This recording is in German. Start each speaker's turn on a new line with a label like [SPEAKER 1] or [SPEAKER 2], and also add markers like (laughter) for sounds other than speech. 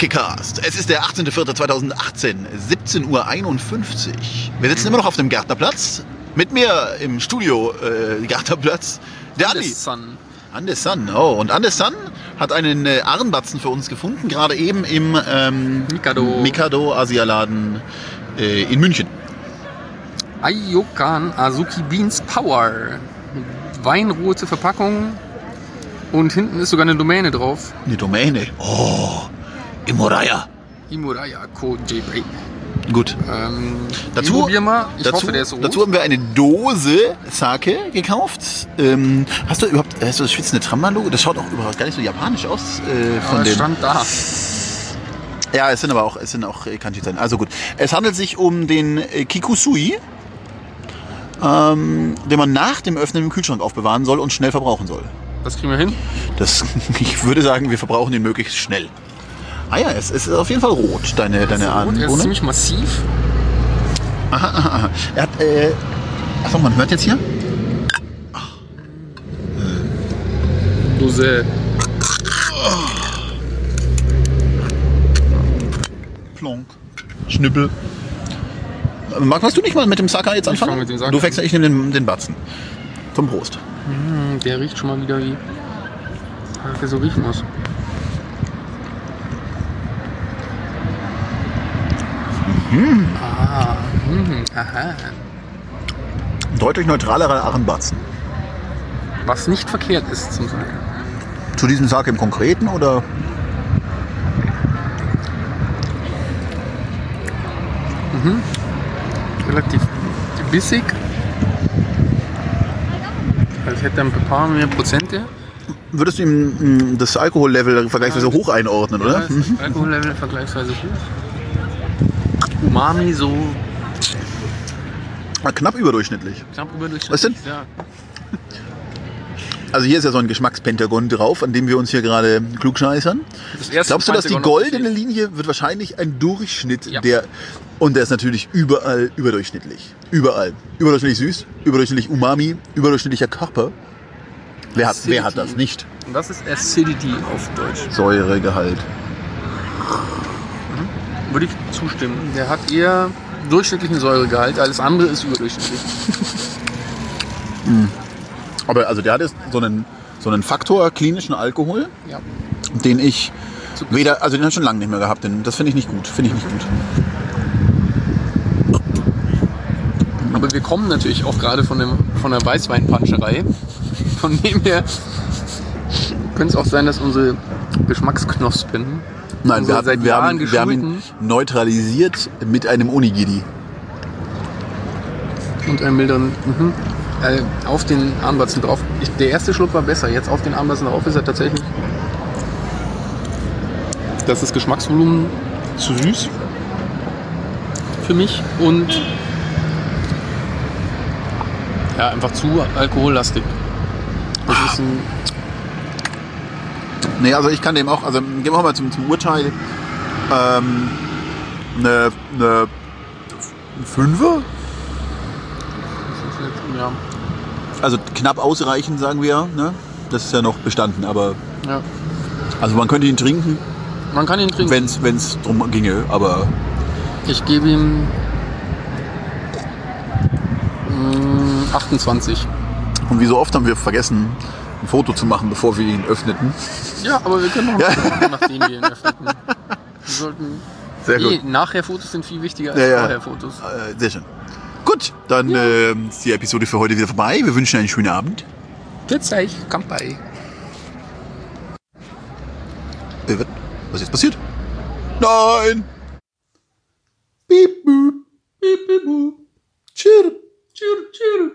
[SPEAKER 1] Sake-Cast. Es ist der 18.04.2018, 17.51 Uhr. Wir sitzen immer noch auf dem Gärtnerplatz. Mit mir im Studio äh, Gärtnerplatz, der Andi.
[SPEAKER 2] Sun.
[SPEAKER 1] Andes Sun, oh. Und Andes Sun hat einen äh, Armbatzen für uns gefunden, gerade eben im ähm,
[SPEAKER 2] Mikado.
[SPEAKER 1] Mikado Asialaden äh, in München.
[SPEAKER 2] Ayokan Azuki Beans Power. Weinrote Verpackung. Und hinten ist sogar eine Domäne drauf.
[SPEAKER 1] Eine Domäne. Oh, Imoraya.
[SPEAKER 2] Imuraya Co. J-Break.
[SPEAKER 1] Gut.
[SPEAKER 2] Ähm,
[SPEAKER 1] Dazu, dazu,
[SPEAKER 2] hoffe,
[SPEAKER 1] dazu haben wir eine Dose Sake gekauft. Ähm, hast du überhaupt hast du das schwitzende Tramba-Logo? Das schaut auch überhaupt gar nicht so japanisch aus. Äh, von
[SPEAKER 2] es
[SPEAKER 1] den,
[SPEAKER 2] stand da.
[SPEAKER 1] ja, es sind aber auch, es sind auch äh, Kanji sein. Also gut. Es handelt sich um den äh, Kikusui, ähm, den man nach dem Öffnen im Kühlschrank aufbewahren soll und schnell verbrauchen soll.
[SPEAKER 2] Das kriegen wir hin.
[SPEAKER 1] Das, (laughs) ich würde sagen, wir verbrauchen ihn möglichst schnell. Ah ja, es, ist auf jeden Fall rot, deine, deine
[SPEAKER 2] Und er ist
[SPEAKER 1] Ahnenbohne.
[SPEAKER 2] ziemlich massiv.
[SPEAKER 1] Aha, aha, aha. Er hat, äh, achso, man hört jetzt hier?
[SPEAKER 2] Dose.
[SPEAKER 1] Plonk. Schnippel. Marc, was du nicht mal mit dem Saka jetzt
[SPEAKER 2] Ich
[SPEAKER 1] anfangen?
[SPEAKER 2] fang mit dem
[SPEAKER 1] du fängst, ich nehme den, den Batzen. Zum Prost.
[SPEAKER 2] Hm, Der riecht schon mal wieder wie. Der so riechen muss. Ah, hm, aha.
[SPEAKER 1] Deutlich neutralerer Armbatzen.
[SPEAKER 2] Was nicht verkehrt ist zum Sagen.
[SPEAKER 1] Zu diesem Sake im Konkreten oder?
[SPEAKER 2] Relativ bissig. Als hätte er ein paar mehr Prozente.
[SPEAKER 1] Würdest du ihm mh, das Alkohollevel vergleichsweise hoch einordnen,
[SPEAKER 2] Ja,
[SPEAKER 1] oder?
[SPEAKER 2] das ist Alkohollevel vergleichsweise hoch. Umami so
[SPEAKER 1] Ah, Knapp überdurchschnittlich.
[SPEAKER 2] knapp überdurchschnittlich.
[SPEAKER 1] Was denn?
[SPEAKER 2] Ja.
[SPEAKER 1] Also hier ist ja so ein Geschmackspentagon drauf, an dem wir uns hier gerade klugscheißern. Glaubst du, dass die goldene. Linie wird wahrscheinlich ein Durchschnitt
[SPEAKER 2] Ja.
[SPEAKER 1] der und der ist natürlich überall überdurchschnittlich. Überall. Überdurchschnittlich süß, überdurchschnittlich Umami, überdurchschnittlicher Körper. Wer hat, wer hat das nicht?
[SPEAKER 2] Und das ist Acidity auf Deutsch.
[SPEAKER 1] Säuregehalt.
[SPEAKER 2] Würde ich zustimmen. Der hat eher durchschnittlichen Säuregehalt, alles andere ist überdurchschnittlich.
[SPEAKER 1] Aber also der hat jetzt so einen, so einen Faktor klinischen Alkohol,
[SPEAKER 2] Ja.
[SPEAKER 1] den ich weder, also den habe ich schon lange nicht mehr gehabt. Den, das finde ich nicht gut. Finde ich nicht gut.
[SPEAKER 2] Aber wir kommen natürlich auch gerade von, dem, von der Weißweinpanscherei. Von dem her könnte es auch sein, dass unsere Geschmacksknospen
[SPEAKER 1] Nein, wir,
[SPEAKER 2] unsere
[SPEAKER 1] haben, wir, haben, wir haben ihn neutralisiert mit einem Onigiri.
[SPEAKER 2] und einen milderen mhm, äh, auf den Armbatzen drauf. Ich, der erste Schluck war besser. Jetzt auf den Armbatzen drauf ist er tatsächlich. Das ist Geschmacksvolumen zu süß für mich und ja, einfach zu alkohollastig. Das ist ein
[SPEAKER 1] Nee, also ich kann dem auch, also gehen wir mal zum, zum Urteil. Ähm, eine, eine Fünfer?
[SPEAKER 2] ja,
[SPEAKER 1] Also knapp ausreichend, sagen wir. Ne? Das ist ja noch bestanden, aber
[SPEAKER 2] ja.
[SPEAKER 1] also man könnte ihn trinken,
[SPEAKER 2] Man kann ihn trinken.
[SPEAKER 1] wenn es drum ginge, aber
[SPEAKER 2] Ich gebe ihm mm, 28.
[SPEAKER 1] und wie so oft haben wir vergessen, ein Foto zu machen, bevor wir ihn öffneten.
[SPEAKER 2] Ja, aber wir können noch ein
[SPEAKER 1] Ja.
[SPEAKER 2] Foto machen, nachdem wir ihn öffneten. Wir sollten
[SPEAKER 1] Sehr
[SPEAKER 2] eh,
[SPEAKER 1] gut.
[SPEAKER 2] nachher Fotos sind viel wichtiger als
[SPEAKER 1] Ja, ja.
[SPEAKER 2] vorher Fotos.
[SPEAKER 1] Äh, sehr schön. Gut, dann ähm, ist die Episode für heute wieder vorbei. Wir wünschen einen schönen Abend.
[SPEAKER 2] Grüß euch, Kampai.
[SPEAKER 1] Äh, was ist jetzt passiert? Nein! Piep, boop, piep, piep, boop. Chirp.
[SPEAKER 2] Tschüss, tschüss.